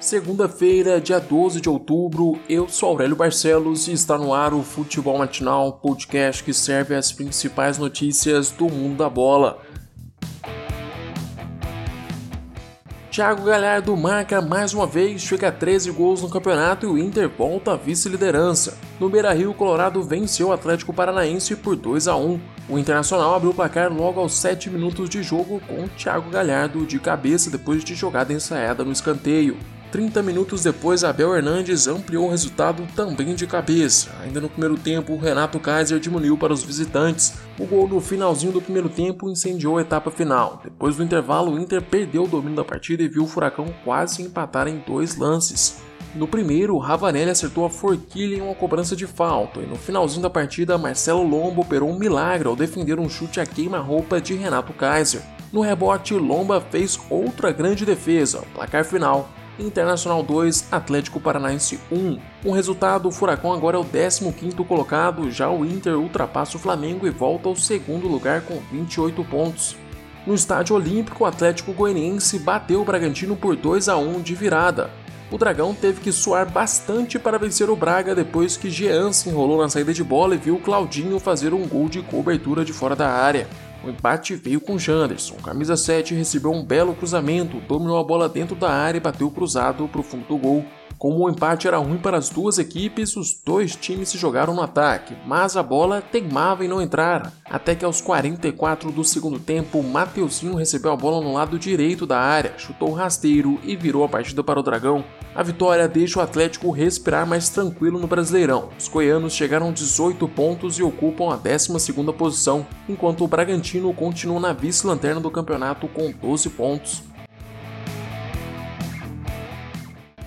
Segunda-feira, dia 12 de outubro, eu sou Aurélio Barcelos e está no ar o Futebol Matinal, podcast que serve as principais notícias do mundo da bola. Thiago Galhardo marca mais uma vez, chega a 13 gols no campeonato e o Inter volta à vice-liderança. No Beira-Rio, o Colorado venceu o Atlético Paranaense por 2 a 1. O Internacional abriu o placar logo aos 7 minutos de jogo com Thiago Galhardo de cabeça depois de jogada ensaiada no escanteio. 30 minutos depois, Abel Hernandes ampliou o resultado também de cabeça. Ainda no primeiro tempo, Renato Kaiser diminuiu para os visitantes. O gol no finalzinho do primeiro tempo incendiou a etapa final. Depois do intervalo, o Inter perdeu o domínio da partida e viu o Furacão quase empatar em dois lances. No primeiro, Ravanelli acertou a forquilha em uma cobrança de falta, e no finalzinho da partida, Marcelo Lombo operou um milagre ao defender um chute a queima-roupa de Renato Kaiser. No rebote, Lomba fez outra grande defesa. O placar final Internacional 2, Atlético Paranaense 1. Com resultado, o Furacão agora é o 15º colocado, já o Inter ultrapassa o Flamengo e volta ao segundo lugar com 28 pontos. No estádio olímpico, o Atlético Goianiense bateu o Bragantino por 2 a 1 de virada. O Dragão teve que suar bastante para vencer o Braga depois que Jean se enrolou na saída de bola e viu Claudinho fazer um gol de cobertura de fora da área. O empate veio com Janderson. Camisa 7 recebeu um belo cruzamento, dominou a bola dentro da área e bateu cruzado para o fundo do gol. Como o empate era ruim para as duas equipes, os dois times se jogaram no ataque, mas a bola teimava em não entrar. Até que aos 44 do segundo tempo, Mateuzinho recebeu a bola no lado direito da área, chutou rasteiro e virou a partida para o Dragão. A vitória deixa o Atlético respirar mais tranquilo no Brasileirão. Os goianos chegaram a 18 pontos e ocupam a 12ª posição, enquanto o Bragantino continua na vice-lanterna do campeonato com 12 pontos.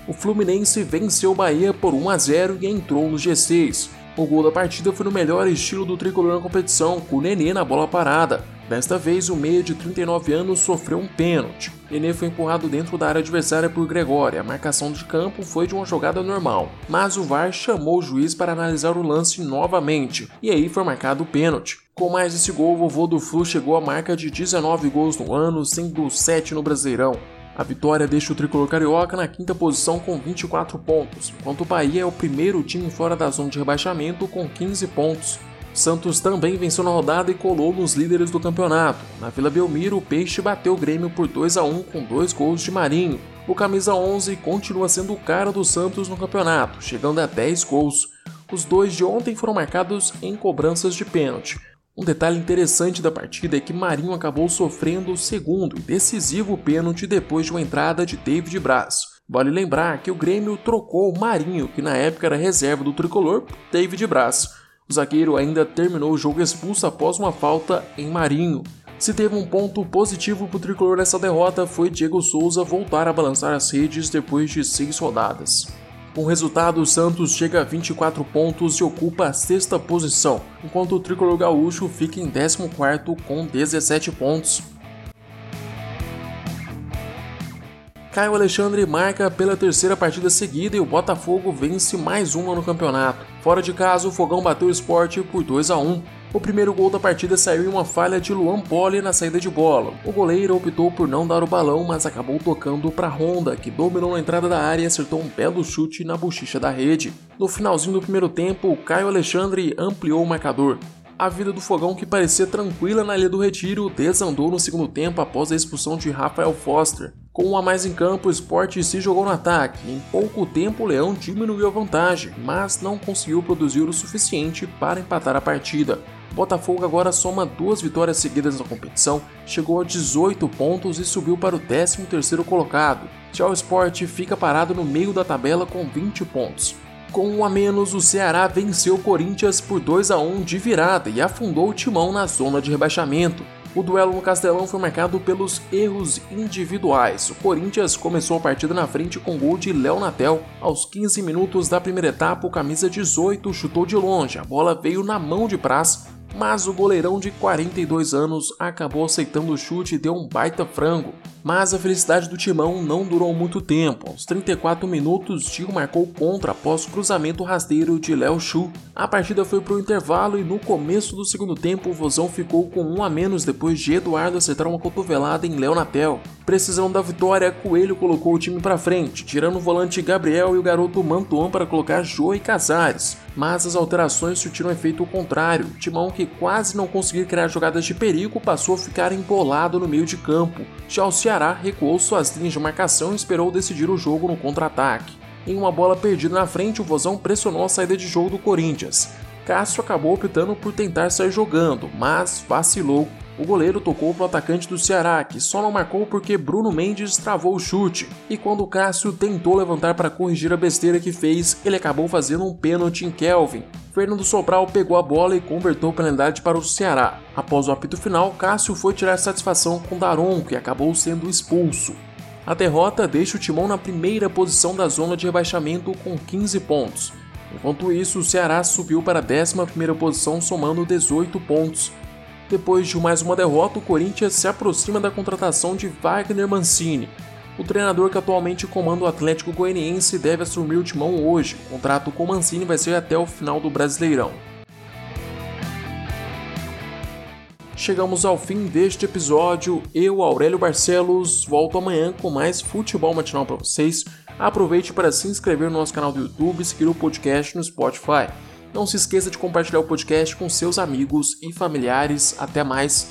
o Fluminense venceu o Bahia por 1 a 0 e entrou no G6. O gol da partida foi no melhor estilo do tricolor na competição, com o Nenê na bola parada. Desta vez, o meia de 39 anos sofreu um pênalti. Nenê foi empurrado dentro da área adversária por Gregório. A marcação de campo foi de uma jogada normal, mas o VAR chamou o juiz para analisar o lance novamente, e aí foi marcado o pênalti. Com mais esse gol, o vovô do Flu chegou à marca de 19 gols no ano, sendo 7 no Brasileirão. A vitória deixa o tricolor carioca na quinta posição com 24 pontos, enquanto o Bahia é o primeiro time fora da zona de rebaixamento com 15 pontos. Santos também venceu na rodada e colou nos líderes do campeonato. Na Vila Belmiro, o Peixe bateu o Grêmio por 2 a 1 com dois gols de Marinho. O camisa 11 continua sendo o cara do Santos no campeonato, chegando a 10 gols. Os dois de ontem foram marcados em cobranças de pênalti. Um detalhe interessante da partida é que Marinho acabou sofrendo o segundo e decisivo pênalti depois de uma entrada de David Braz. Vale lembrar que o Grêmio trocou o Marinho, que na época era reserva do tricolor, por David Braz. O zagueiro ainda terminou o jogo expulso após uma falta em Marinho. Se teve um ponto positivo para o tricolor nessa derrota foi Diego Souza voltar a balançar as redes depois de seis rodadas. Com o resultado, o Santos chega a 24 pontos e ocupa a sexta posição, enquanto o tricolor gaúcho fica em 14 com 17 pontos. Caio Alexandre marca pela terceira partida seguida e o Botafogo vence mais uma no campeonato. Fora de casa, o Fogão bateu o esporte por 2 a 1. O primeiro gol da partida saiu em uma falha de Luan Poli na saída de bola. O goleiro optou por não dar o balão, mas acabou tocando para Honda, que dominou na entrada da área e acertou um belo chute na bochicha da rede. No finalzinho do primeiro tempo, Caio Alexandre ampliou o marcador. A vida do fogão, que parecia tranquila na Ilha do Retiro, desandou no segundo tempo após a expulsão de Rafael Foster. Com um a mais em campo, o Sport se jogou no ataque. Em pouco tempo, o Leão diminuiu a vantagem, mas não conseguiu produzir o suficiente para empatar a partida. Botafogo agora soma duas vitórias seguidas na competição, chegou a 18 pontos e subiu para o 13º colocado. Já o Sport fica parado no meio da tabela com 20 pontos. Com um a menos, o Ceará venceu o Corinthians por 2 a 1 de virada e afundou o timão na zona de rebaixamento. O duelo no Castelão foi marcado pelos erros individuais. O Corinthians começou a partida na frente com gol de Léo Natel. Aos 15 minutos da primeira etapa, o camisa 18 chutou de longe. A bola veio na mão de Praz, mas o goleirão de 42 anos acabou aceitando o chute e deu um baita frango. Mas a felicidade do timão não durou muito tempo. Aos 34 minutos, Gil marcou contra após cruzamento rasteiro de Léo Chu. A partida foi para o intervalo e no começo do segundo tempo o Vozão ficou com um a menos depois de Eduardo acertar uma cotovelada em Léo Natel. Precisão da vitória, Coelho colocou o time para frente, tirando o volante Gabriel e o garoto Mantuan para colocar Jô e Casares. Mas as alterações surtiram efeito contrário. O Timão, que quase não conseguiu criar jogadas de perigo, passou a ficar embolado no meio de campo. Já o recuou suas linhas de marcação e esperou decidir o jogo no contra-ataque. Em uma bola perdida na frente, o Vozão pressionou a saída de jogo do Corinthians. Cássio acabou optando por tentar sair jogando, mas vacilou. O goleiro tocou para o atacante do Ceará, que só não marcou porque Bruno Mendes travou o chute. E quando Cássio tentou levantar para corrigir a besteira que fez, ele acabou fazendo um pênalti em Kelvin. Fernando Sobral pegou a bola e converteu a penalidade para o Ceará. Após o apito final, Cássio foi tirar satisfação com Daron, que acabou sendo expulso. A derrota deixa o Timão na primeira posição da zona de rebaixamento com 15 pontos. Enquanto isso, o Ceará subiu para a 11ª posição somando 18 pontos. Depois de mais uma derrota, o Corinthians se aproxima da contratação de Wagner Mancini, o treinador que atualmente comanda o Atlético Goianiense deve assumir o timão hoje. O contrato com Mancini vai ser até o final do Brasileirão. Chegamos ao fim deste episódio. Eu, Aurélio Barcelos, volto amanhã com mais futebol matinal para vocês. Aproveite para se inscrever no nosso canal do YouTube e seguir o podcast no Spotify. Não se esqueça de compartilhar o podcast com seus amigos e familiares. Até mais